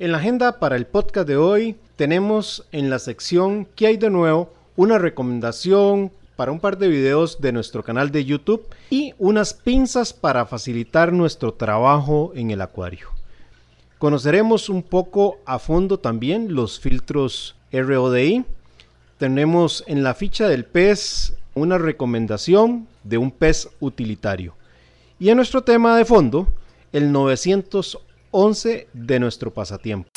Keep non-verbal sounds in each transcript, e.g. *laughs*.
En la agenda para el podcast de hoy tenemos en la sección ¿Qué hay de nuevo? una recomendación para un par de videos de nuestro canal de YouTube y unas pinzas para facilitar nuestro trabajo en el acuario. Conoceremos un poco a fondo también los filtros RODI. Tenemos en la ficha del pez una recomendación de un pez utilitario. Y en nuestro tema de fondo, el 911 de nuestro pasatiempo.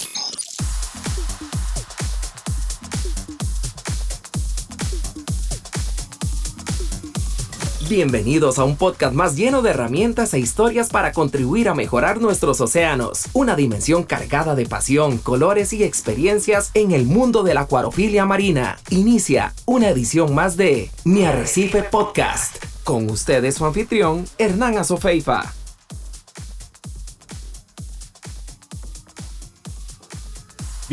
Bienvenidos a un podcast más lleno de herramientas e historias para contribuir a mejorar nuestros océanos. Una dimensión cargada de pasión, colores y experiencias en el mundo de la acuarofilia marina. Inicia una edición más de Mi Arrecife Podcast. Con ustedes su anfitrión, Hernán Azofeifa.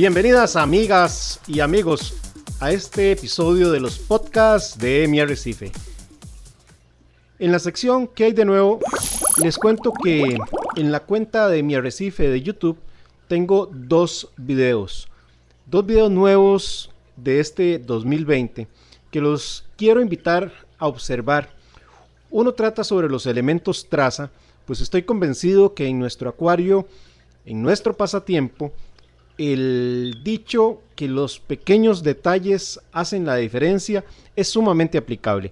Bienvenidas amigas y amigos a este episodio de los podcasts de Mi Arrecife. En la sección ¿Qué hay de nuevo? Les cuento que en la cuenta de mi arrecife de YouTube tengo dos videos. Dos videos nuevos de este 2020 que los quiero invitar a observar uno trata sobre los elementos traza, pues estoy convencido que en nuestro acuario, en nuestro pasatiempo, el dicho que los pequeños detalles hacen la diferencia es sumamente aplicable,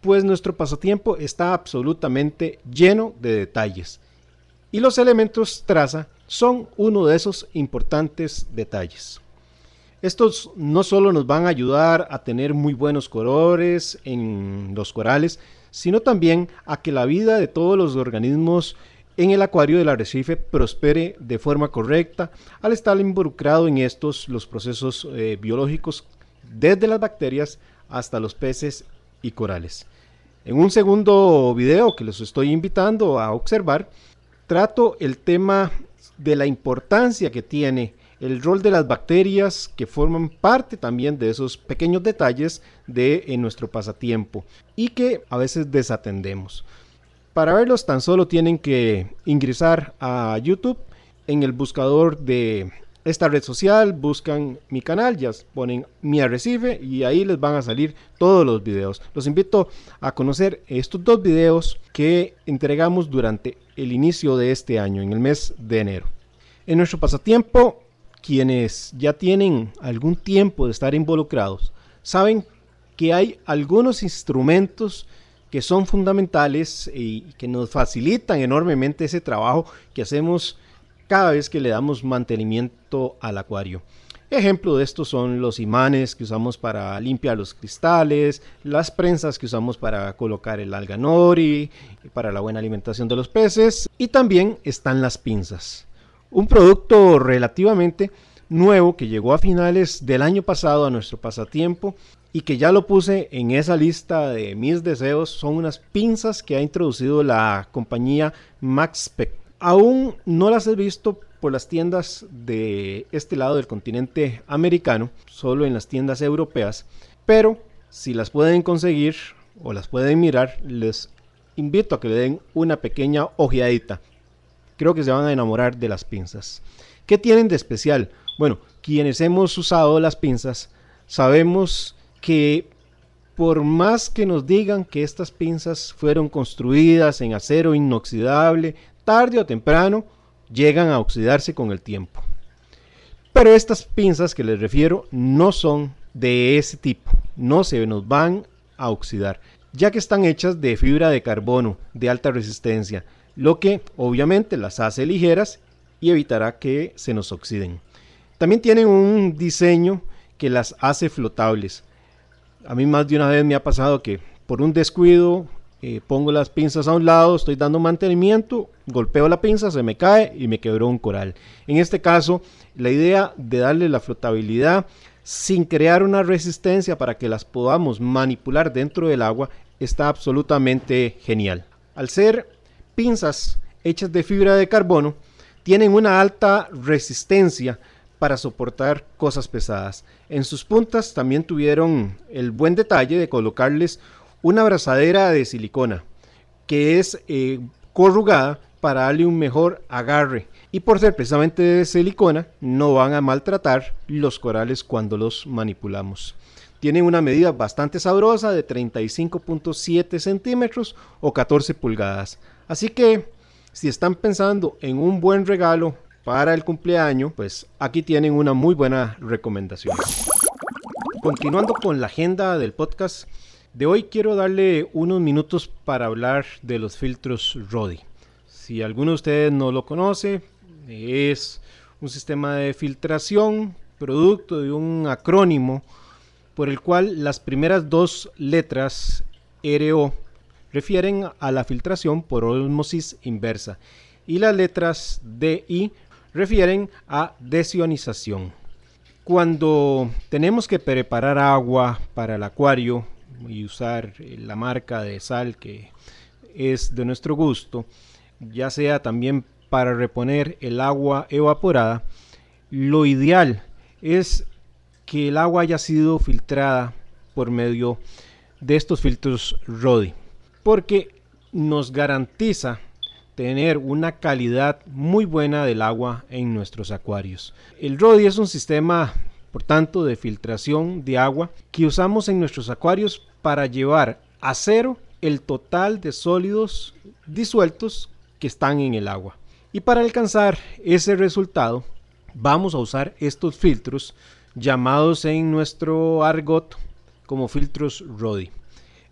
pues nuestro pasatiempo está absolutamente lleno de detalles. Y los elementos traza son uno de esos importantes detalles. Estos no solo nos van a ayudar a tener muy buenos colores en los corales, sino también a que la vida de todos los organismos en el acuario del arrecife prospere de forma correcta al estar involucrado en estos los procesos eh, biológicos desde las bacterias hasta los peces y corales. En un segundo video que los estoy invitando a observar, trato el tema de la importancia que tiene el rol de las bacterias que forman parte también de esos pequeños detalles de en nuestro pasatiempo y que a veces desatendemos. Para verlos tan solo tienen que ingresar a YouTube en el buscador de esta red social, buscan mi canal, ya ponen mi arrecife y ahí les van a salir todos los videos. Los invito a conocer estos dos videos que entregamos durante el inicio de este año, en el mes de enero. En nuestro pasatiempo quienes ya tienen algún tiempo de estar involucrados saben que hay algunos instrumentos que son fundamentales y que nos facilitan enormemente ese trabajo que hacemos cada vez que le damos mantenimiento al acuario. Ejemplo de esto son los imanes que usamos para limpiar los cristales, las prensas que usamos para colocar el alga nori, para la buena alimentación de los peces y también están las pinzas. Un producto relativamente nuevo que llegó a finales del año pasado a nuestro pasatiempo y que ya lo puse en esa lista de mis deseos son unas pinzas que ha introducido la compañía MaxSpec. Aún no las he visto por las tiendas de este lado del continente americano, solo en las tiendas europeas, pero si las pueden conseguir o las pueden mirar, les invito a que le den una pequeña ojeadita creo que se van a enamorar de las pinzas. ¿Qué tienen de especial? Bueno, quienes hemos usado las pinzas sabemos que por más que nos digan que estas pinzas fueron construidas en acero inoxidable, tarde o temprano llegan a oxidarse con el tiempo. Pero estas pinzas que les refiero no son de ese tipo, no se nos van a oxidar, ya que están hechas de fibra de carbono de alta resistencia, lo que obviamente las hace ligeras y evitará que se nos oxiden. También tienen un diseño que las hace flotables. A mí más de una vez me ha pasado que por un descuido eh, pongo las pinzas a un lado, estoy dando mantenimiento, golpeo la pinza, se me cae y me quebró un coral. En este caso, la idea de darle la flotabilidad sin crear una resistencia para que las podamos manipular dentro del agua está absolutamente genial. Al ser pinzas hechas de fibra de carbono tienen una alta resistencia para soportar cosas pesadas. En sus puntas también tuvieron el buen detalle de colocarles una abrazadera de silicona que es eh, corrugada para darle un mejor agarre y por ser precisamente de silicona no van a maltratar los corales cuando los manipulamos. Tienen una medida bastante sabrosa de 35.7 centímetros o 14 pulgadas. Así que si están pensando en un buen regalo para el cumpleaños, pues aquí tienen una muy buena recomendación. Continuando con la agenda del podcast de hoy, quiero darle unos minutos para hablar de los filtros RODI. Si alguno de ustedes no lo conoce, es un sistema de filtración producto de un acrónimo por el cual las primeras dos letras RO refieren a la filtración por osmosis inversa y las letras DI refieren a desionización. Cuando tenemos que preparar agua para el acuario y usar la marca de sal que es de nuestro gusto, ya sea también para reponer el agua evaporada, lo ideal es que el agua haya sido filtrada por medio de estos filtros RODI, porque nos garantiza tener una calidad muy buena del agua en nuestros acuarios. El RODI es un sistema, por tanto, de filtración de agua que usamos en nuestros acuarios para llevar a cero el total de sólidos disueltos que están en el agua. Y para alcanzar ese resultado, vamos a usar estos filtros llamados en nuestro argot como filtros RODI.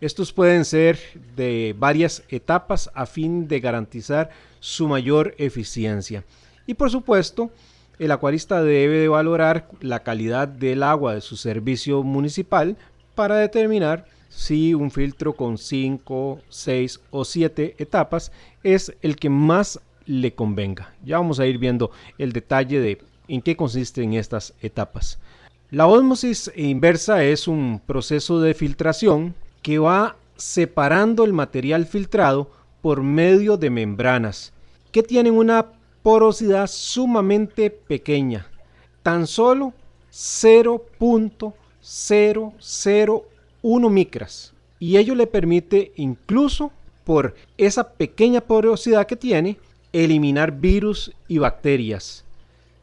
Estos pueden ser de varias etapas a fin de garantizar su mayor eficiencia. Y por supuesto, el acuarista debe de valorar la calidad del agua de su servicio municipal para determinar si un filtro con 5, 6 o 7 etapas es el que más le convenga. Ya vamos a ir viendo el detalle de en qué consisten estas etapas. La ósmosis inversa es un proceso de filtración que va separando el material filtrado por medio de membranas que tienen una porosidad sumamente pequeña, tan solo 0.001 micras. Y ello le permite incluso por esa pequeña porosidad que tiene eliminar virus y bacterias.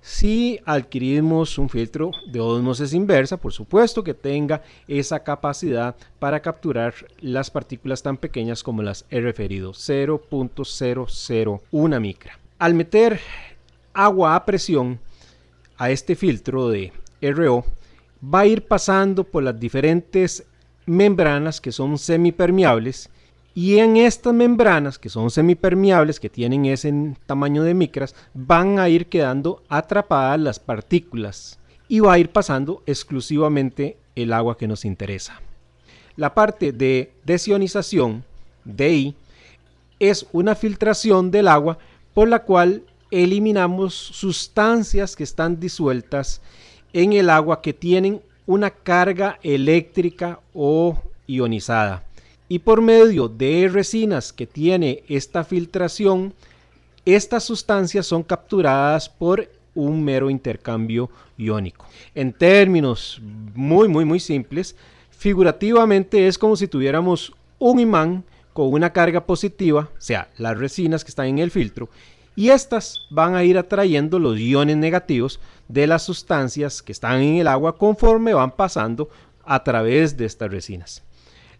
Si adquirimos un filtro de osmosis inversa, por supuesto que tenga esa capacidad para capturar las partículas tan pequeñas como las he referido, 0.001 micra. Al meter agua a presión a este filtro de RO, va a ir pasando por las diferentes membranas que son semipermeables y en estas membranas, que son semipermeables, que tienen ese tamaño de micras, van a ir quedando atrapadas las partículas y va a ir pasando exclusivamente el agua que nos interesa. La parte de desionización, DI, es una filtración del agua por la cual eliminamos sustancias que están disueltas en el agua que tienen una carga eléctrica o ionizada y por medio de resinas que tiene esta filtración, estas sustancias son capturadas por un mero intercambio iónico. En términos muy, muy, muy simples, figurativamente es como si tuviéramos un imán con una carga positiva, o sea, las resinas que están en el filtro, y estas van a ir atrayendo los iones negativos de las sustancias que están en el agua conforme van pasando a través de estas resinas.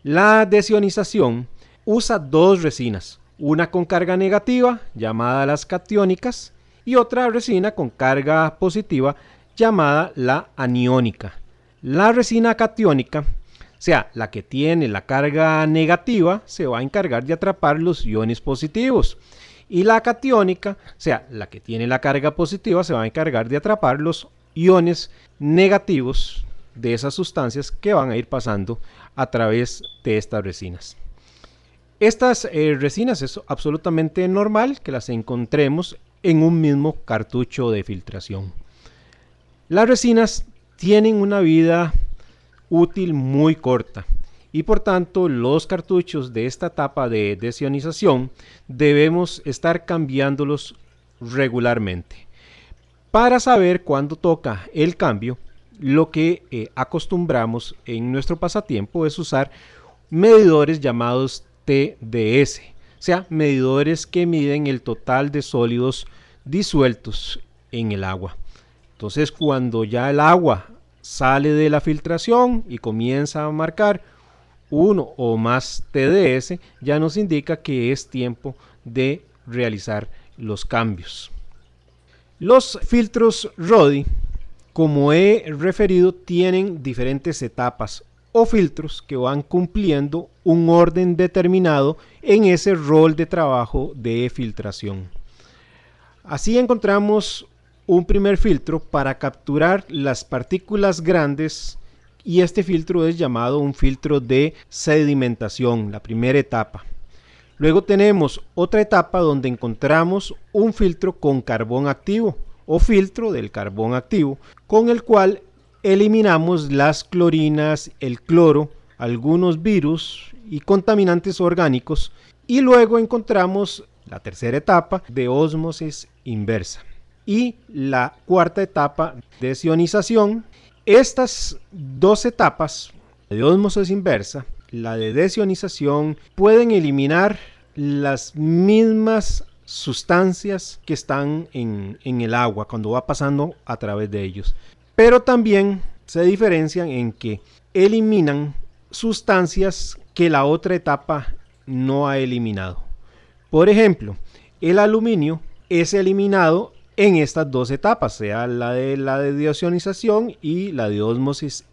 La desionización usa dos resinas, una con carga negativa llamada las catiónicas y otra resina con carga positiva llamada la aniónica. La resina catiónica, o sea, la que tiene la carga negativa, se va a encargar de atrapar los iones positivos. Y la catiónica, o sea, la que tiene la carga positiva, se va a encargar de atrapar los iones negativos de esas sustancias que van a ir pasando a través de estas resinas. Estas eh, resinas es absolutamente normal que las encontremos en un mismo cartucho de filtración. Las resinas tienen una vida útil muy corta y por tanto los cartuchos de esta etapa de desionización debemos estar cambiándolos regularmente. Para saber cuándo toca el cambio, lo que eh, acostumbramos en nuestro pasatiempo es usar medidores llamados TDS, o sea, medidores que miden el total de sólidos disueltos en el agua. Entonces cuando ya el agua sale de la filtración y comienza a marcar uno o más TDS, ya nos indica que es tiempo de realizar los cambios. Los filtros RODI, como he referido, tienen diferentes etapas o filtros que van cumpliendo un orden determinado en ese rol de trabajo de filtración. Así encontramos un primer filtro para capturar las partículas grandes y este filtro es llamado un filtro de sedimentación, la primera etapa. Luego tenemos otra etapa donde encontramos un filtro con carbón activo o filtro del carbón activo, con el cual eliminamos las clorinas, el cloro, algunos virus y contaminantes orgánicos. Y luego encontramos la tercera etapa de ósmosis inversa y la cuarta etapa de desionización. Estas dos etapas de ósmosis inversa la de desionización pueden eliminar las mismas sustancias que están en, el agua cuando va pasando a través de ellos. Pero también se diferencian en que eliminan sustancias que la otra etapa no ha eliminado. Por ejemplo, el aluminio es eliminado en estas dos etapas, sea la de la de desionización y la de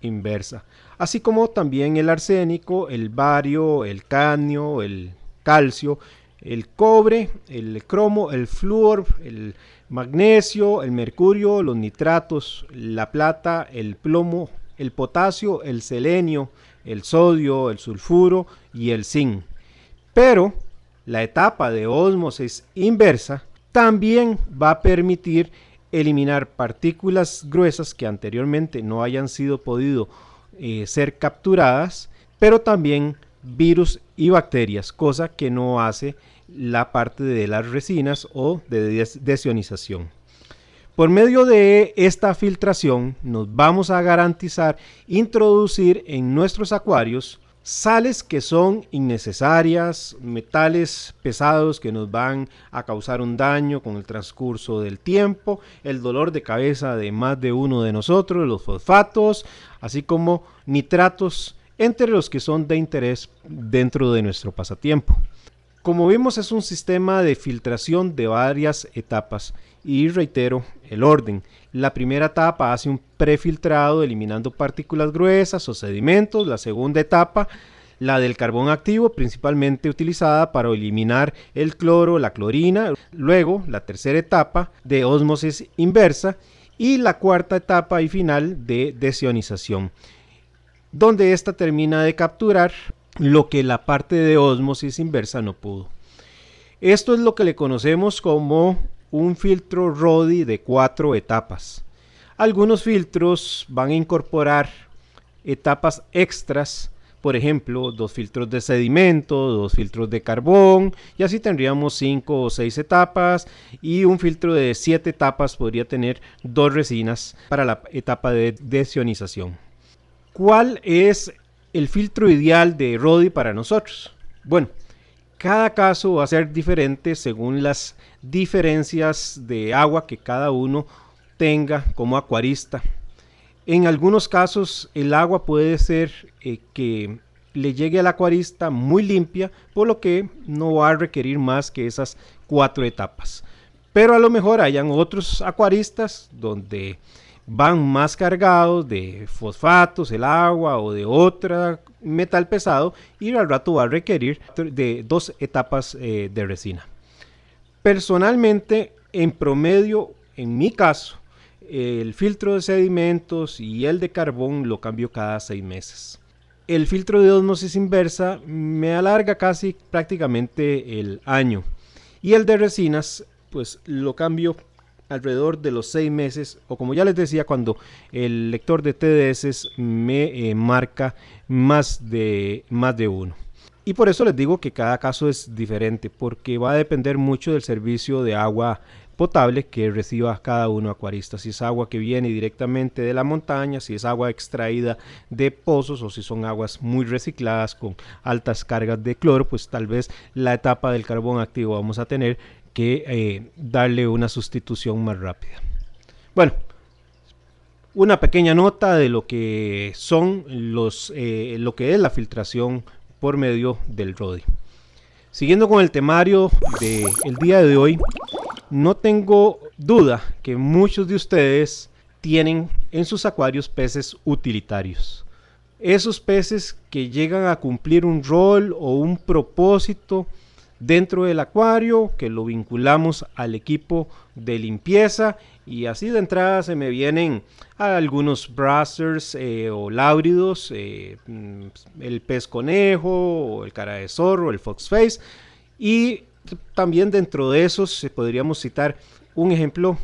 inversa así como también el arsénico, el bario, el cadmio, el calcio, el cobre, el cromo, el flúor, el magnesio, el mercurio, los nitratos, la plata, el plomo, el potasio, el selenio, el sodio, el sulfuro y el zinc. Pero la etapa de ósmosis inversa también va a permitir eliminar partículas gruesas que anteriormente no hayan sido podido eh, ser capturadas, pero también virus y bacterias, cosa que no hace la parte de las resinas o de desionización. Por medio de esta filtración nos vamos a garantizar introducir en nuestros acuarios sales que son innecesarias, metales pesados que nos van a causar un daño con el transcurso del tiempo, el dolor de cabeza de más de uno de nosotros, los fosfatos, así como nitratos, entre los que son de interés dentro de nuestro pasatiempo. Como vimos es un sistema de filtración de varias etapas y reitero el orden. La primera etapa hace un prefiltrado eliminando partículas gruesas o sedimentos. La segunda etapa, la del carbón activo, principalmente utilizada para eliminar el cloro, la clorina. Luego, la tercera etapa de osmosis inversa y la cuarta etapa y final de desionización, donde ésta termina de capturar lo que la parte de osmosis inversa no pudo. Esto es lo que le conocemos como un filtro RODI de cuatro etapas. Algunos filtros van a incorporar etapas extras, por ejemplo, dos filtros de sedimento, dos filtros de carbón, y así tendríamos cinco o seis etapas, y un filtro de siete etapas podría tener dos resinas para la etapa de desionización. ¿Cuál es el filtro ideal de RODI para nosotros? Bueno, cada caso va a ser diferente según las diferencias de agua que cada uno tenga como acuarista. En algunos casos el agua puede ser eh, que le llegue al acuarista muy limpia, por lo que no va a requerir más que esas cuatro etapas. Pero a lo mejor hayan otros acuaristas donde van más cargados de fosfatos, el agua o de otra metal pesado y al rato va a requerir de dos etapas eh, de resina. Personalmente, en promedio, en mi caso, el filtro de sedimentos y el de carbón lo cambio cada seis meses. El filtro de osmosis inversa me alarga casi prácticamente el año. Y el de resinas, pues lo cambio alrededor de los seis meses o como ya les decía cuando el lector de TDS me eh, marca más de, más de uno. Y por eso les digo que cada caso es diferente porque va a depender mucho del servicio de agua potable que reciba cada uno acuarista. Si es agua que viene directamente de la montaña, si es agua extraída de pozos o si son aguas muy recicladas con altas cargas de cloro, pues tal vez la etapa del carbón activo vamos a tener que eh, darle una sustitución más rápida. Bueno, una pequeña nota de lo que son los, eh, lo que es la filtración por medio del RODI. Siguiendo con el temario del día de hoy, no tengo duda que muchos de ustedes tienen en sus acuarios peces utilitarios. Esos peces que llegan a cumplir un rol o un propósito dentro del acuario, que lo vinculamos al equipo de limpieza y así de entrada se me vienen algunos brassers eh, o láuridos, eh, mm, el pez conejo, el cara de zorro, el fox face y también dentro de esos podríamos citar un ejemplo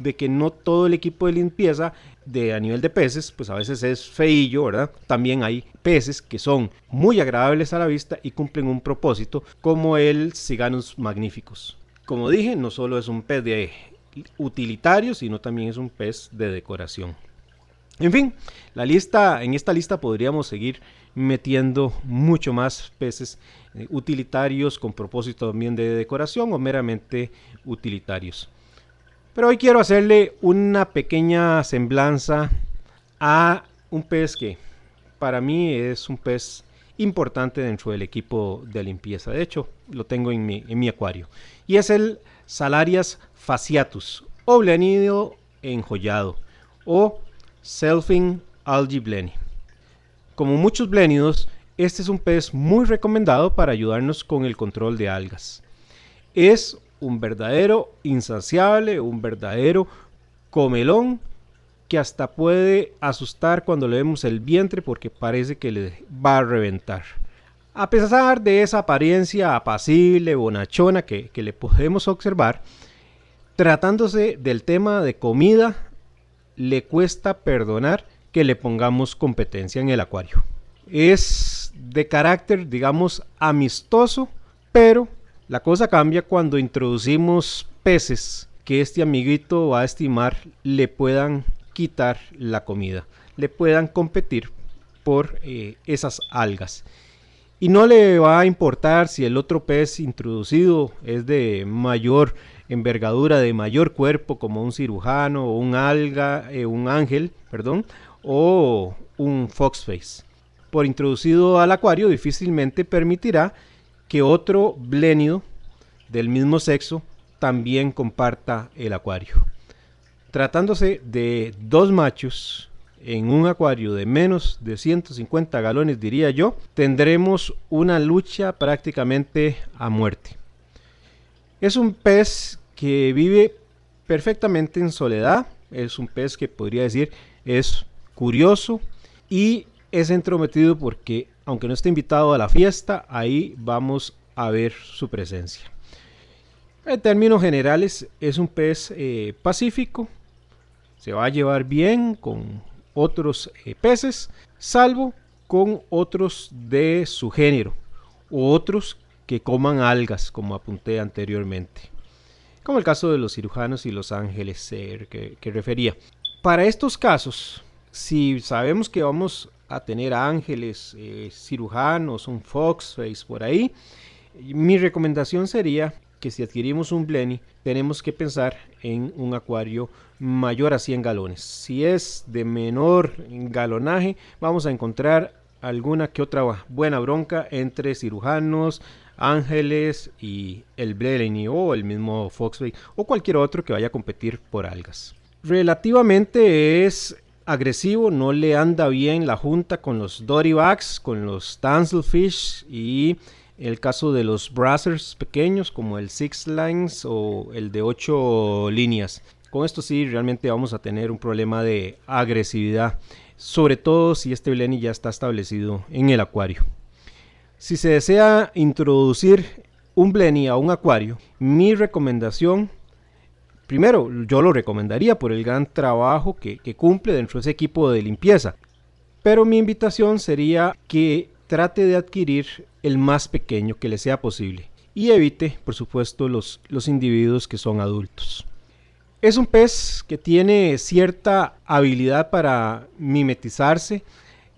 de que no todo el equipo de limpieza de a nivel de peces, pues a veces es feillo, ¿verdad? También hay peces que son muy agradables a la vista y cumplen un propósito, como el Ciganus magnificus. Como dije, no solo es un pez de utilitario, sino también es un pez de decoración. En fin, la lista, en esta lista podríamos seguir metiendo mucho más peces eh, utilitarios con propósito también de decoración o meramente utilitarios. Pero hoy quiero hacerle una pequeña semblanza a un pez que para mí es un pez importante dentro del equipo de limpieza. De hecho, lo tengo en mi, en mi acuario. Y es el Salarias fasciatus o blenido enjollado o Selfing algae bleni. Como muchos blénidos, este es un pez muy recomendado para ayudarnos con el control de algas. Es un verdadero insaciable, un verdadero comelón que hasta puede asustar cuando le vemos el vientre porque parece que le va a reventar. A pesar de esa apariencia apacible, bonachona que, que le podemos observar, tratándose del tema de comida, le cuesta perdonar que le pongamos competencia en el acuario. Es de carácter, digamos, amistoso, pero la cosa cambia cuando introducimos peces que este amiguito va a estimar le puedan quitar la comida, le puedan competir por eh, esas algas. Y no le va a importar si el otro pez introducido es de mayor envergadura, de mayor cuerpo, como un cirujano o un alga, eh, un ángel, perdón, o un foxface. Por introducido al acuario difícilmente permitirá que otro blénido del mismo sexo también comparta el acuario. Tratándose de dos machos en un acuario de menos de 150 galones, diría yo, tendremos una lucha prácticamente a muerte. Es un pez que vive perfectamente en soledad, es un pez que podría decir es curioso y es entrometido porque aunque no esté invitado a la fiesta, ahí vamos a ver su presencia. En términos generales, es un pez eh, pacífico, se va a llevar bien con otros eh, peces, salvo con otros de su género, o otros que coman algas, como apunté anteriormente, como el caso de los cirujanos y los ángeles que, que refería. Para estos casos, si sabemos que vamos a tener ángeles, eh, cirujanos, un foxface por ahí, mi recomendación sería que si adquirimos un Blenny, tenemos que pensar en un acuario mayor a 100 galones. Si es de menor galonaje, vamos a encontrar alguna que otra buena bronca entre cirujanos, ángeles y el Blenny o el mismo Foxbay o cualquier otro que vaya a competir por algas. Relativamente es agresivo, no le anda bien la junta con los Dory con los Tanzelfish y el caso de los Brassers pequeños como el Six Lines o el de 8 líneas. Con esto sí realmente vamos a tener un problema de agresividad, sobre todo si este Blenny ya está establecido en el acuario. Si se desea introducir un Blenny a un acuario, mi recomendación primero, yo lo recomendaría por el gran trabajo que, cumple dentro de ese equipo de limpieza. Pero mi invitación sería que trate de adquirir el más pequeño que le sea posible y evite, por supuesto, los, individuos que son adultos. Es un pez que tiene cierta habilidad para mimetizarse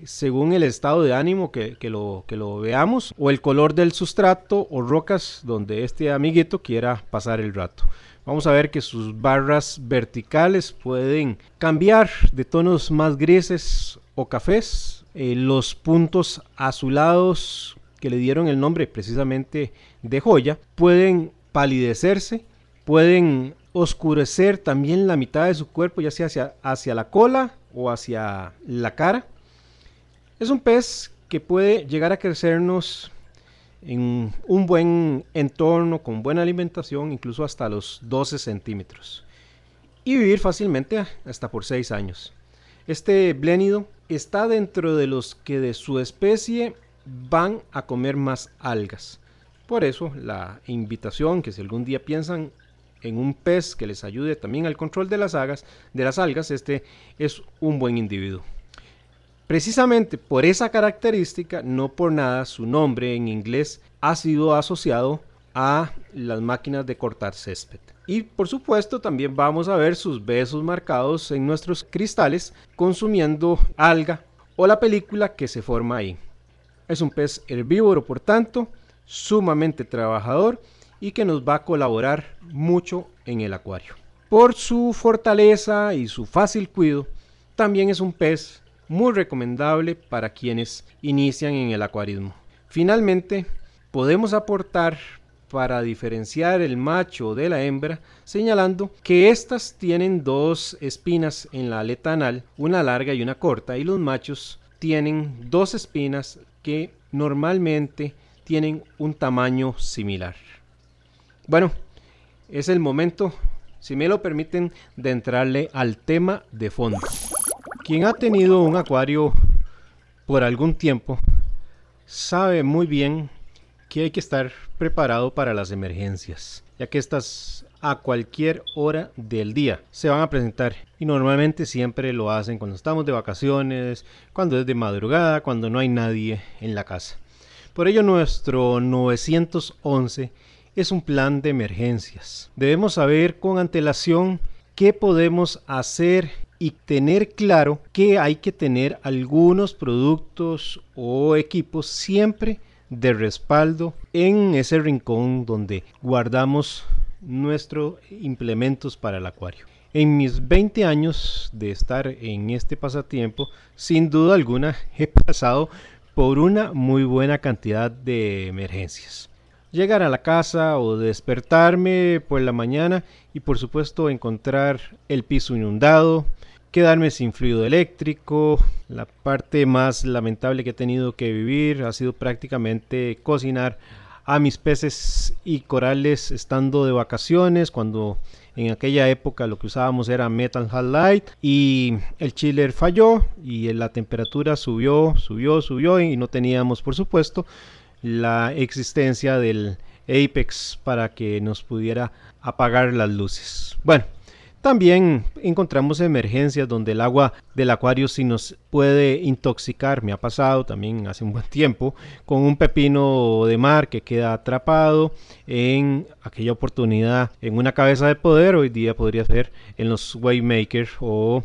según el estado de ánimo que, lo, que lo veamos, o el color del sustrato o rocas donde este amiguito quiera pasar el rato. Vamos a ver que sus barras verticales pueden cambiar de tonos más grises o cafés. Eh, los puntos azulados que le dieron el nombre precisamente de joya pueden palidecerse, pueden oscurecer también la mitad de su cuerpo, ya sea hacia, hacia la cola o hacia la cara. Es un pez que puede llegar a crecernos en un buen entorno, con buena alimentación, incluso hasta los 12 centímetros. Y vivir fácilmente hasta por 6 años. Este blénido está dentro de los que de su especie van a comer más algas. Por eso la invitación que si algún día piensan en un pez que les ayude también al control de las algas, de las algas, este es un buen individuo. Precisamente por esa característica, no por nada su nombre en inglés ha sido asociado a las máquinas de cortar césped. Y por supuesto también vamos a ver sus besos marcados en nuestros cristales consumiendo alga o la película que se forma ahí. Es un pez herbívoro por tanto, sumamente trabajador y que nos va a colaborar mucho en el acuario. Por su fortaleza y su fácil cuidado, también es un pez muy recomendable para quienes inician en el acuarismo. Finalmente, podemos aportar para diferenciar el macho de la hembra, señalando que estas tienen dos espinas en la aleta anal, una larga y una corta, y los machos tienen dos espinas que normalmente tienen un tamaño similar. Bueno, es el momento, si me lo permiten, de entrarle al tema de fondo. Quien ha tenido un acuario por algún tiempo sabe muy bien que hay que estar preparado para las emergencias, ya que estas a cualquier hora del día se van a presentar y normalmente siempre lo hacen cuando estamos de vacaciones, cuando es de madrugada, cuando no hay nadie en la casa. Por ello nuestro 911 es un plan de emergencias. Debemos saber con antelación qué podemos hacer y tener claro que hay que tener algunos productos o equipos siempre de respaldo en ese rincón donde guardamos nuestros implementos para el acuario. En mis 20 años de estar en este pasatiempo, sin duda alguna *laughs* he pasado por una muy buena cantidad de emergencias llegar a la casa o despertarme por la mañana y por supuesto encontrar el piso inundado, quedarme sin fluido eléctrico. La parte más lamentable que he tenido que vivir ha sido prácticamente cocinar a mis peces y corales estando de vacaciones cuando en aquella época lo que usábamos era Metal Halide y el chiller falló y la temperatura subió, subió, subió y no teníamos por supuesto la existencia del Apex para que nos pudiera apagar las luces. Bueno, también encontramos emergencias donde el agua del acuario sí nos puede intoxicar. Me ha pasado también hace un buen tiempo con un pepino de mar que queda atrapado en aquella oportunidad en una cabeza de poder. Hoy día podría ser en los Waymakers o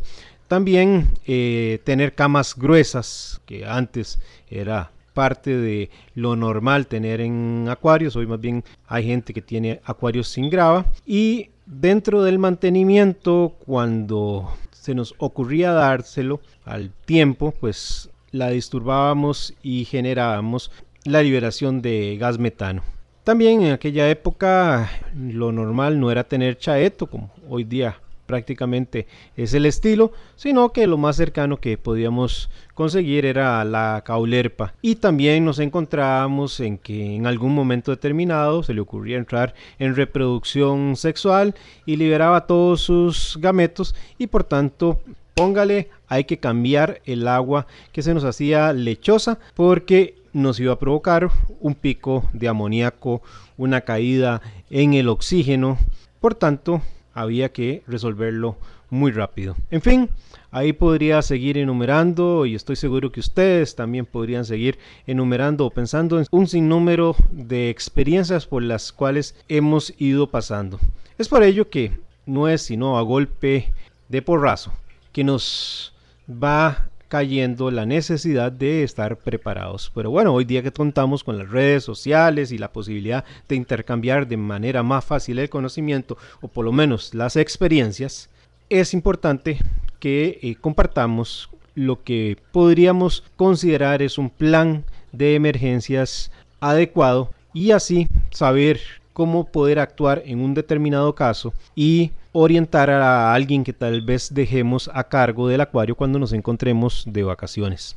también eh, tener camas gruesas que antes era parte de lo normal tener en acuarios. Hoy más bien hay gente que tiene acuarios sin grava. Y dentro del mantenimiento, cuando se nos ocurría dárselo al tiempo, pues la disturbábamos y generábamos la liberación de gas metano. También en aquella época lo normal no era tener chaeto como hoy día prácticamente es el estilo, sino que lo más cercano que podíamos conseguir era la caulerpa. Y también nos encontrábamos en que en algún momento determinado se le ocurría entrar en reproducción sexual y liberaba todos sus gametos y por tanto póngale hay que cambiar el agua que se nos hacía lechosa porque nos iba a provocar un pico de amoníaco, una caída en el oxígeno. Por tanto, había que resolverlo muy rápido. En fin, ahí podría seguir enumerando y estoy seguro que ustedes también podrían seguir enumerando o pensando en un sinnúmero de experiencias por las cuales hemos ido pasando. Es por ello que no es sino a golpe de porrazo que nos va cayendo la necesidad de estar preparados. Pero bueno, hoy día que contamos con las redes sociales y la posibilidad de intercambiar de manera más fácil el conocimiento o por lo menos las experiencias, es importante que eh, compartamos lo que podríamos considerar es un plan de emergencias adecuado y así saber cómo poder actuar en un determinado caso y orientar a alguien que tal vez dejemos a cargo del acuario cuando nos encontremos de vacaciones.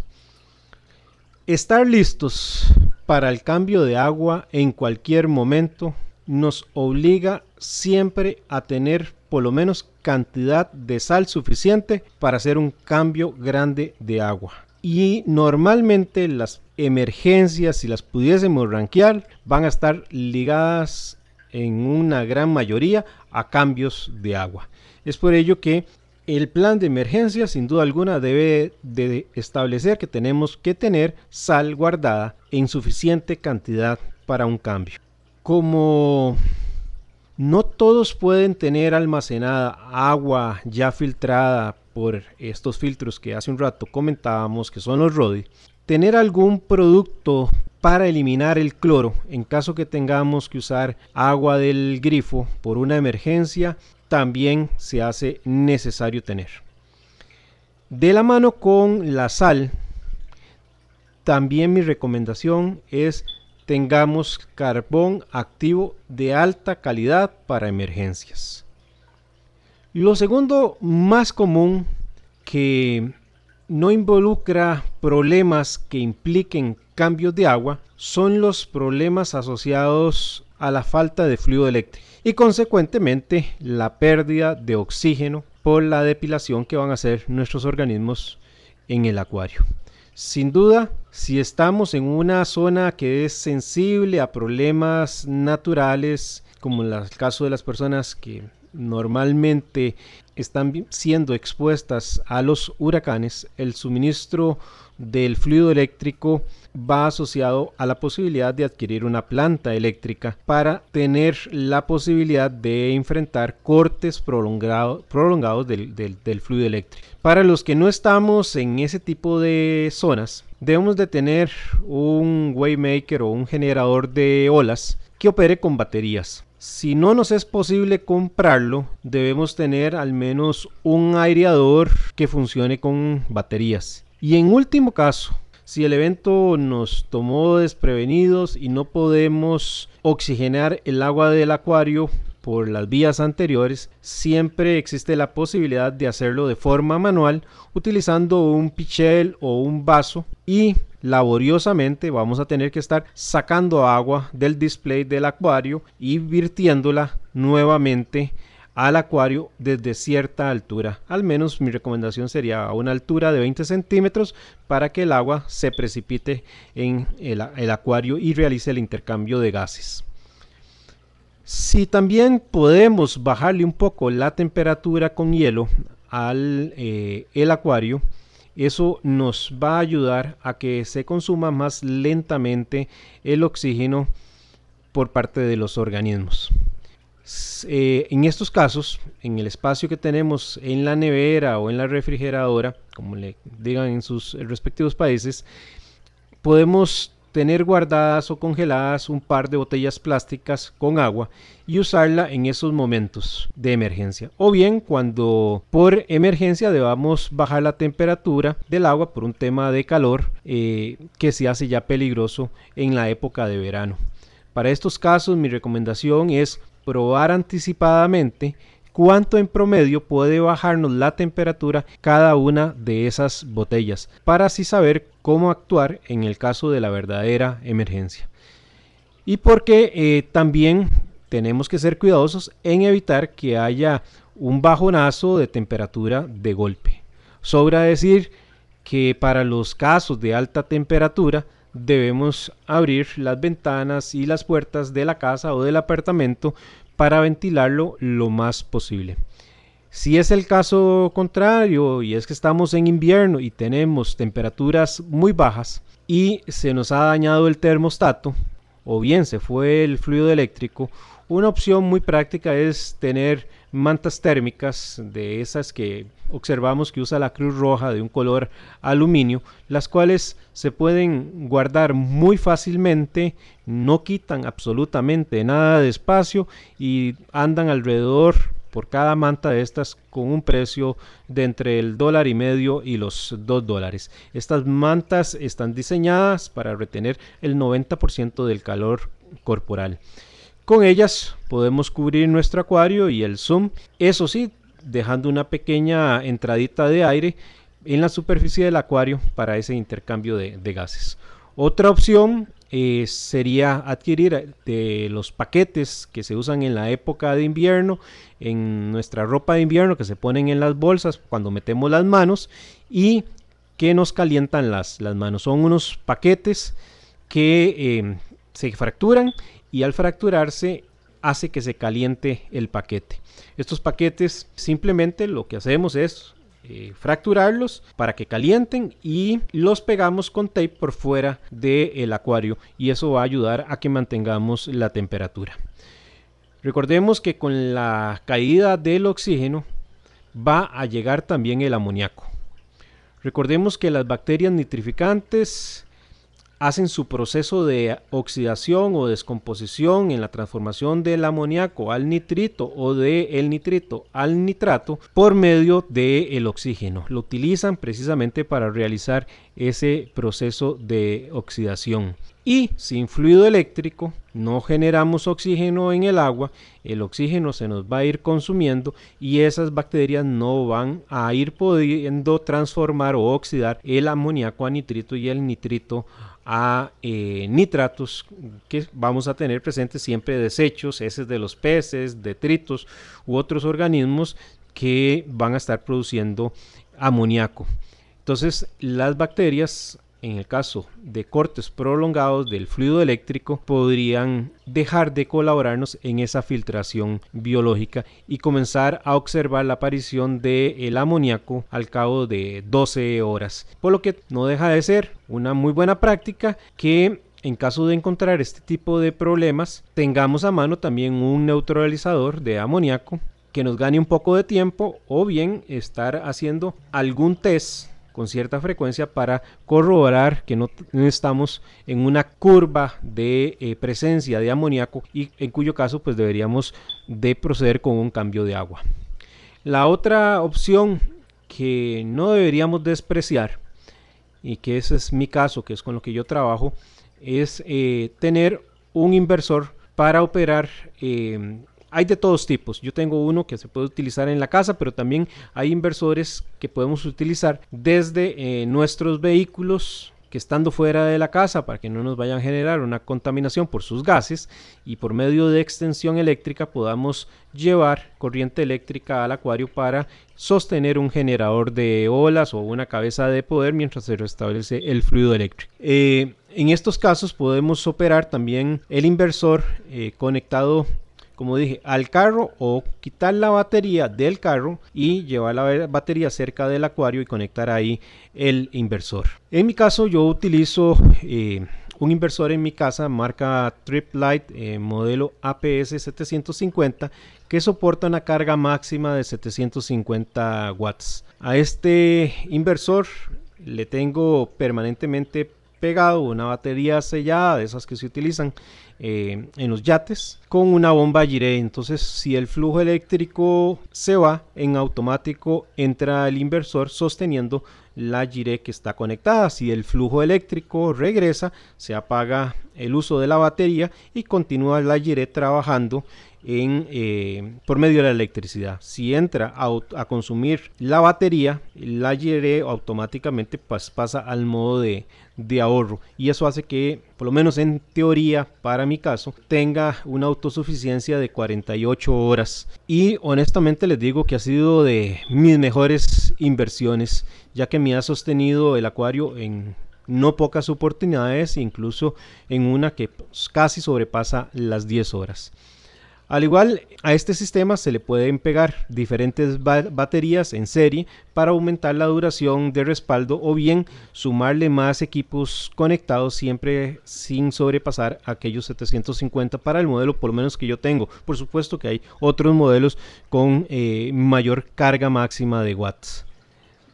Estar listos para el cambio de agua en cualquier momento nos obliga siempre a tener por lo menos cantidad de sal suficiente para hacer un cambio grande de agua. Y normalmente las emergencias, si las pudiésemos rankear, van a estar ligadas en una gran mayoría a cambios de agua. Es por ello que el plan de emergencia sin duda alguna debe de establecer que tenemos que tener sal guardada en suficiente cantidad para un cambio. Como no todos pueden tener almacenada agua ya filtrada por estos filtros que hace un rato comentábamos que son los RODI, tener algún producto para eliminar el cloro en caso que tengamos que usar agua del grifo por una emergencia también se hace necesario tener. De la mano con la sal, también mi recomendación es tengamos carbón activo de alta calidad para emergencias. Lo segundo más común que no involucra problemas que impliquen cambios de agua son los problemas asociados a la falta de fluido eléctrico y consecuentemente la pérdida de oxígeno por la depilación que van a hacer nuestros organismos en el acuario. Sin duda, si estamos en una zona que es sensible a problemas naturales, como en el caso de las personas que normalmente están siendo expuestas a los huracanes, el suministro del fluido eléctrico va asociado a la posibilidad de adquirir una planta eléctrica para tener la posibilidad de enfrentar cortes prolongados del, fluido eléctrico. Para los que no estamos en ese tipo de zonas, debemos de tener un Waymaker o un generador de olas que opere con baterías. Si no nos es posible comprarlo, debemos tener al menos un aireador que funcione con baterías. Y en último caso, si el evento nos tomó desprevenidos y no podemos oxigenar el agua del acuario por las vías anteriores, siempre existe la posibilidad de hacerlo de forma manual utilizando un pichel o un vaso y laboriosamente vamos a tener que estar sacando agua del display del acuario y virtiéndola nuevamente al acuario desde cierta altura. Al menos mi recomendación sería a una altura de 20 centímetros para que el agua se precipite en el, acuario y realice el intercambio de gases. Si también podemos bajarle un poco la temperatura con hielo al eh, el acuario, eso nos va a ayudar a que se consuma más lentamente el oxígeno por parte de los organismos. Eh, en estos casos, en el espacio que tenemos en la nevera o en la refrigeradora, como le digan en sus respectivos países, podemos tener guardadas o congeladas un par de botellas plásticas con agua y usarla en esos momentos de emergencia. O bien cuando por emergencia debamos bajar la temperatura del agua por un tema de calor eh, que se hace ya peligroso en la época de verano. Para estos casos mi recomendación es probar anticipadamente cuánto en promedio puede bajarnos la temperatura cada una de esas botellas para así saber cómo actuar en el caso de la verdadera emergencia. Y porque eh, también tenemos que ser cuidadosos en evitar que haya un bajonazo de temperatura de golpe. Sobra decir que para los casos de alta temperatura debemos abrir las ventanas y las puertas de la casa o del apartamento para ventilarlo lo más posible. Si es el caso contrario y es que estamos en invierno y tenemos temperaturas muy bajas y se nos ha dañado el termostato o bien se fue el fluido eléctrico, una opción muy práctica es tener mantas térmicas de esas que observamos que usa la Cruz Roja de un color aluminio, las cuales se pueden guardar muy fácilmente, no quitan absolutamente nada de espacio y andan alrededor por cada manta de estas con un precio de entre el dólar y medio y los dos dólares. Estas mantas están diseñadas para retener el 90% del calor corporal. Con ellas podemos cubrir nuestro acuario y el zoom, eso sí, dejando una pequeña entradita de aire en la superficie del acuario para ese intercambio de, gases. Otra opción eh, sería adquirir de los paquetes que se usan en la época de invierno, en nuestra ropa de invierno que se ponen en las bolsas cuando metemos las manos y que nos calientan las, las manos. Son unos paquetes que eh, se fracturan y al fracturarse hace que se caliente el paquete. Estos paquetes simplemente lo que hacemos es eh, fracturarlos para que calienten y los pegamos con tape por fuera del acuario y eso va a ayudar a que mantengamos la temperatura. Recordemos que con la caída del oxígeno va a llegar también el amoníaco. Recordemos que las bacterias nitrificantes hacen su proceso de oxidación o descomposición en la transformación del amoníaco al nitrito o del nitrito al nitrato por medio del oxígeno. Lo utilizan precisamente para realizar ese proceso de oxidación. Y sin fluido eléctrico no generamos oxígeno en el agua, el oxígeno se nos va a ir consumiendo y esas bacterias no van a ir pudiendo transformar o oxidar el amoníaco a nitrito y el nitrito a eh, nitratos que vamos a tener presentes siempre desechos, heces de los peces, detritos u otros organismos que van a estar produciendo amoníaco. Entonces las bacterias en el caso de cortes prolongados del fluido eléctrico, podrían dejar de colaborarnos en esa filtración biológica y comenzar a observar la aparición del amoníaco al cabo de 12 horas. Por lo que no deja de ser una muy buena práctica que en caso de encontrar este tipo de problemas, tengamos a mano también un neutralizador de amoníaco que nos gane un poco de tiempo o bien estar haciendo algún test con cierta frecuencia para corroborar que no, estamos en una curva de eh, presencia de amoníaco y en cuyo caso pues deberíamos de proceder con un cambio de agua. La otra opción que no deberíamos despreciar y que ese es mi caso, que es con lo que yo trabajo, es eh, tener un inversor para operar eh, hay de todos tipos. Yo tengo uno que se puede utilizar en la casa, pero también hay inversores que podemos utilizar desde eh, nuestros vehículos que estando fuera de la casa para que no nos vayan a generar una contaminación por sus gases y por medio de extensión eléctrica podamos llevar corriente eléctrica al acuario para sostener un generador de olas o una cabeza de poder mientras se restablece el fluido eléctrico. Eh, en estos casos podemos operar también el inversor eh, conectado como dije, al carro o quitar la batería del carro y llevar la batería cerca del acuario y conectar ahí el inversor. En mi caso yo utilizo eh, un inversor en mi casa marca Trip Light eh, modelo APS 750 que soporta una carga máxima de 750 watts. A este inversor le tengo permanentemente pegado una batería sellada de esas que se utilizan eh, en los yates con una bomba giré. Entonces, si el flujo eléctrico se va, en automático entra el inversor sosteniendo la giré que está conectada. Si el flujo eléctrico regresa, se apaga el uso de la batería y continúa la giré trabajando eh, por medio de la electricidad. Si entra a, consumir la batería, la GRE automáticamente pasa al modo de, de, ahorro y eso hace que, por lo menos en teoría, para mi caso, tenga una autosuficiencia de 48 horas. Y honestamente les digo que ha sido de mis mejores inversiones, ya que me ha sostenido el acuario en no pocas oportunidades, incluso en una que pues, casi sobrepasa las 10 horas. Al igual, a este sistema se le pueden pegar diferentes baterías en serie para aumentar la duración de respaldo o bien sumarle más equipos conectados siempre sin sobrepasar aquellos 750 para el modelo por lo menos que yo tengo. Por supuesto que hay otros modelos con eh, mayor carga máxima de watts.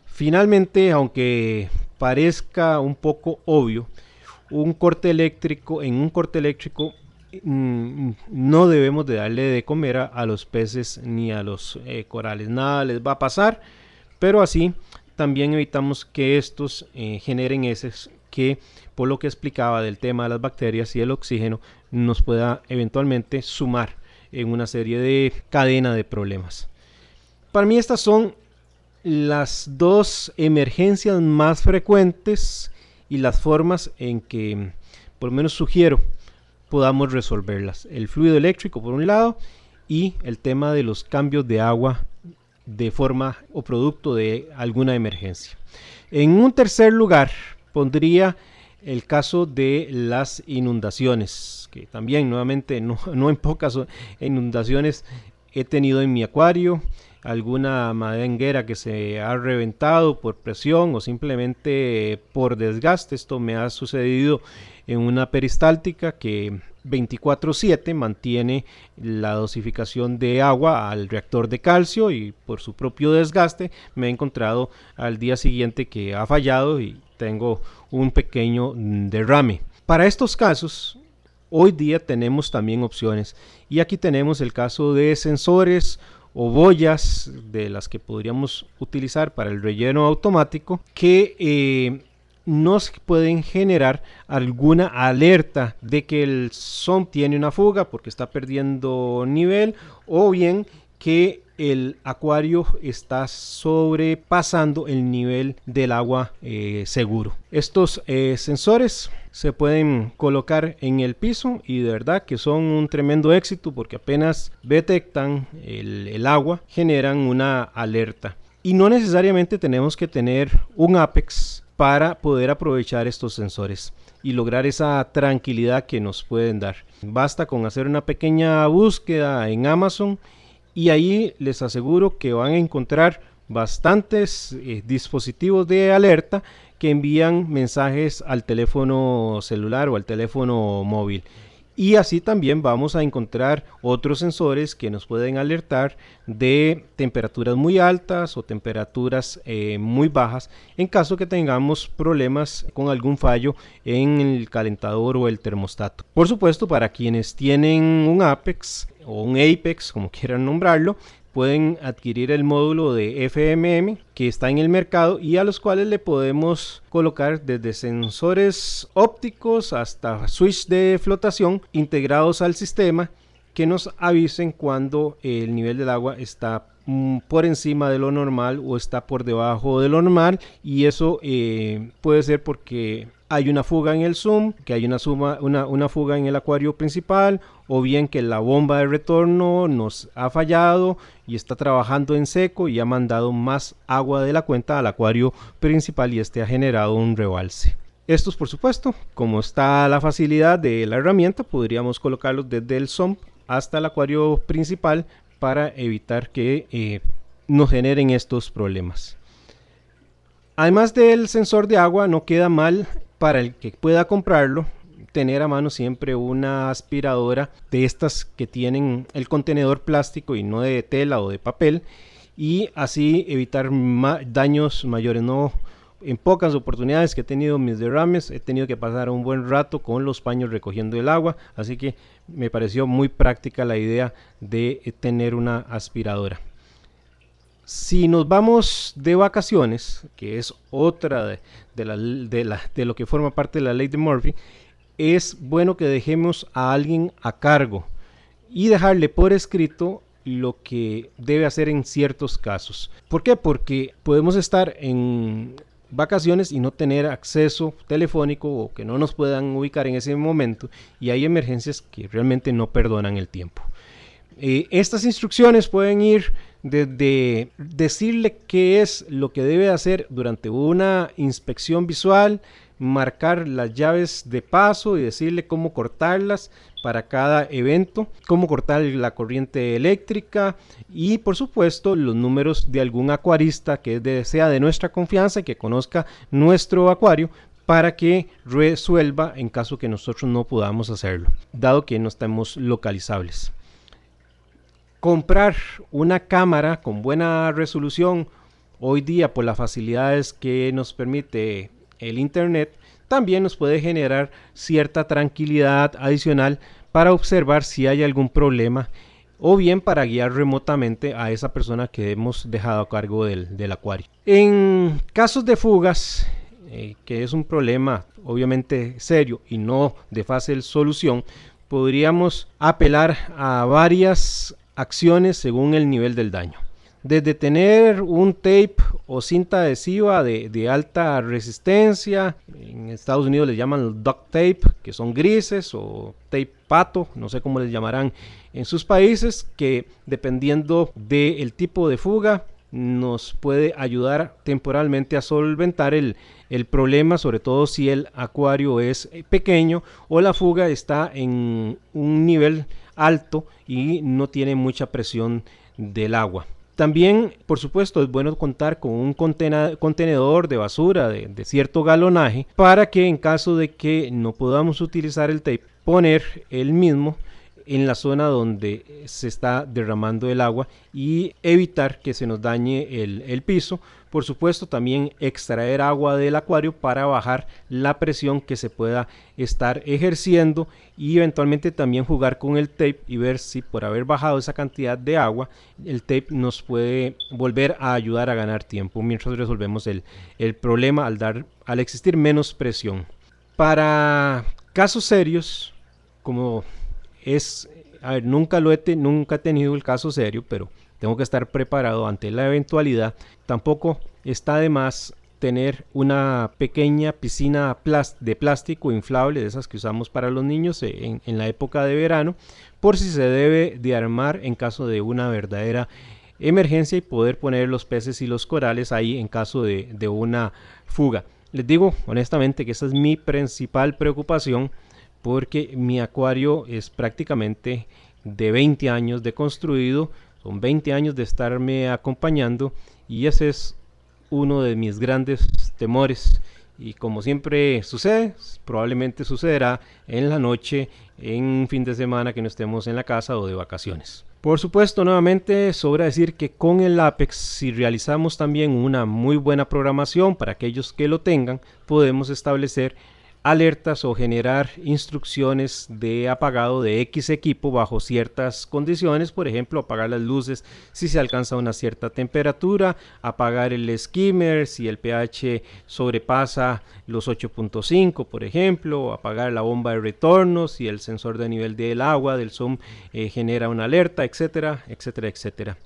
Finalmente, aunque parezca un poco obvio, un corte eléctrico en un corte eléctrico no debemos de darle de comer a, los peces ni a los eh, corales. Nada les va a pasar, pero así también evitamos que estos eh, generen heces que, por lo que explicaba del tema de las bacterias y el oxígeno, nos pueda eventualmente sumar en una serie de cadena de problemas. Para mí estas son las dos emergencias más frecuentes y las formas en que, por lo menos sugiero, podamos resolverlas. El fluido eléctrico por un lado y el tema de los cambios de agua de forma o producto de alguna emergencia. En un tercer lugar pondría el caso de las inundaciones, que también nuevamente no, *laughs* no en pocas inundaciones he tenido en mi acuario, alguna madenguera que se ha reventado por presión o simplemente por desgaste. Esto me ha sucedido en una peristáltica que 24/7 mantiene la dosificación de agua al reactor de calcio y por su propio desgaste me he encontrado al día siguiente que ha fallado y tengo un pequeño derrame. Para estos casos, hoy día tenemos también opciones y aquí tenemos el caso de sensores o boyas de las que podríamos utilizar para el relleno automático que eh, nos pueden generar alguna alerta de que el SOM tiene una fuga porque está perdiendo nivel o bien que el acuario está sobrepasando el nivel del agua eh, seguro. Estos eh, sensores se pueden colocar en el piso y de verdad que son un tremendo éxito porque apenas detectan el, el agua generan una alerta. Y no necesariamente tenemos que tener un Apex para poder aprovechar estos sensores y lograr esa tranquilidad que nos pueden dar. Basta con hacer una pequeña búsqueda en Amazon y ahí les aseguro que van a encontrar bastantes eh, dispositivos de alerta que envían mensajes al teléfono celular o al teléfono móvil. Y así también vamos a encontrar otros sensores que nos pueden alertar de temperaturas muy altas o temperaturas eh, muy bajas en caso que tengamos problemas con algún fallo en el calentador o el termostato. Por supuesto, para quienes tienen un Apex o un Apex, como *laughs* quieran nombrarlo, pueden adquirir el módulo de FMM que está en el mercado y a los cuales le podemos colocar desde sensores ópticos hasta switch de flotación integrados al sistema que nos avisen cuando el nivel del agua está mm, por encima de lo normal o está por debajo de lo normal y eso eh, puede ser porque hay una fuga en el zoom, que hay una, suma, una, una, fuga en el acuario principal, o bien que la bomba de retorno nos ha fallado y está trabajando en seco y ha mandado más agua de la cuenta al acuario principal y este ha generado un rebalse. Estos, por supuesto, como está la facilidad de la herramienta, podríamos colocarlos desde el sump hasta el acuario principal para evitar que eh, nos generen estos problemas. Además del sensor de agua, no queda mal para el que pueda comprarlo tener a mano siempre una aspiradora de estas que tienen el contenedor plástico y no de tela o de papel y así evitar daños mayores. No, en pocas oportunidades que he tenido mis derrames he tenido que pasar un buen rato con los paños recogiendo el agua, así que me pareció muy práctica la idea de tener una aspiradora. Si nos vamos de vacaciones, que es otra de, de, lo que forma parte de la ley de Murphy, es bueno que dejemos a alguien a cargo y dejarle por escrito lo que debe hacer en ciertos casos. ¿Por qué? Porque podemos estar en vacaciones y no tener acceso telefónico o que no nos puedan ubicar en ese momento y hay emergencias que realmente no perdonan el tiempo. Eh, estas instrucciones pueden ir desde decirle qué es lo que debe hacer durante una inspección visual, marcar las llaves de paso y decirle cómo cortarlas para cada evento, cómo cortar la corriente eléctrica y por supuesto los números de algún acuarista que sea de nuestra confianza y que conozca nuestro acuario para que resuelva en caso que nosotros no podamos hacerlo, dado que no estamos localizables. Comprar una cámara con buena resolución hoy día por las facilidades que nos permite el Internet, también nos puede generar cierta tranquilidad adicional para observar si hay algún problema o bien para guiar remotamente a esa persona que hemos dejado a cargo del, acuario. En casos de fugas, eh, que es un problema obviamente serio y no de fácil solución, podríamos apelar a varias acciones según el nivel del daño. Desde tener un tape o cinta adhesiva de, alta resistencia, en Estados Unidos les llaman duct tape, que son grises, o tape pato, no sé cómo les llamarán en sus países, que dependiendo del tipo de fuga, nos puede ayudar temporalmente a solventar el, el, problema, sobre todo si el acuario es pequeño o la fuga está en un nivel alto y no tiene mucha presión del agua. También, por supuesto, es bueno contar con un contenedor de basura de, cierto galonaje para que en caso de que no podamos utilizar el tape, poner el mismo en la zona donde se está derramando el agua y evitar que se nos dañe el piso por supuesto, también extraer agua del acuario para bajar la presión que se pueda estar ejerciendo y eventualmente también jugar con el tape y ver si por haber bajado esa cantidad de agua, el tape nos puede volver a ayudar a ganar tiempo mientras resolvemos el, problema al, dar, al existir menos presión. Para casos serios, como es, a ver, nunca lo he, nunca he tenido el caso serio, pero tengo que estar preparado ante la eventualidad. Tampoco está de más tener una pequeña piscina de plástico inflable, de esas que usamos para los niños en, la época de verano, por si se debe de armar en caso de una verdadera emergencia y poder poner los peces y los corales ahí en caso de, de una fuga. Les digo honestamente que esa es mi principal preocupación porque mi acuario es prácticamente de 20 años de construido con 20 años de estarme acompañando y ese es uno de mis grandes temores. Y como siempre sucede, probablemente sucederá en la noche, en fin de semana que no estemos en la casa o de vacaciones. Por supuesto, nuevamente sobra decir que con el Apex, si realizamos también una muy buena programación para aquellos que lo tengan, podemos establecer alertas o generar instrucciones de apagado de X equipo bajo ciertas condiciones, por ejemplo, apagar las luces si se alcanza una cierta temperatura, apagar el skimmer si el pH sobrepasa los 8.5, por ejemplo, apagar la bomba de retorno si el sensor de nivel del agua del zoom eh, genera una alerta, etcétera, etcétera, etcétera.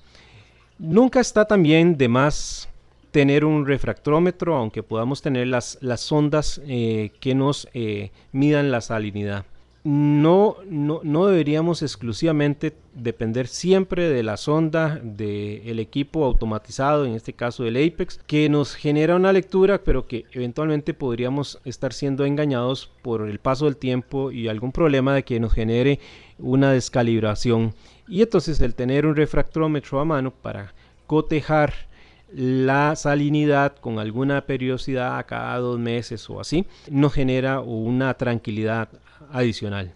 Nunca está también de más tener un refractómetro, aunque podamos tener las, las sondas eh, que nos eh, midan la salinidad. No, no, no, deberíamos exclusivamente depender siempre de la sonda del equipo automatizado, en este caso del Apex, que nos genera una lectura, pero que eventualmente podríamos estar siendo engañados por el paso del tiempo y algún problema de que nos genere una descalibración. Y entonces el tener un refractómetro a mano para cotejar la salinidad con alguna periodicidad cada dos meses o así nos genera una tranquilidad adicional.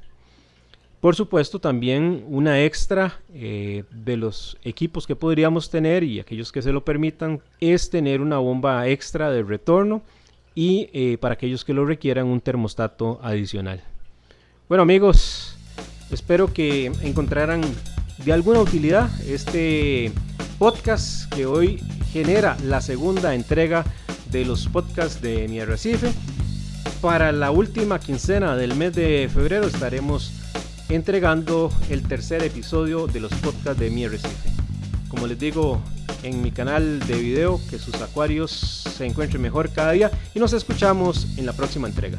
Por supuesto, también una extra eh, de los equipos que podríamos tener y aquellos que se lo permitan es tener una bomba extra de retorno y eh, para aquellos que lo requieran un termostato adicional. Bueno amigos, espero que encontraran de alguna utilidad este podcast que hoy genera la segunda entrega de los podcasts de Mi Arrecife. Para la última quincena del mes de febrero estaremos entregando el tercer episodio de los podcasts de Mi Arrecife. Como les digo en mi canal de video, que sus acuarios se encuentren mejor cada día y nos escuchamos en la próxima entrega.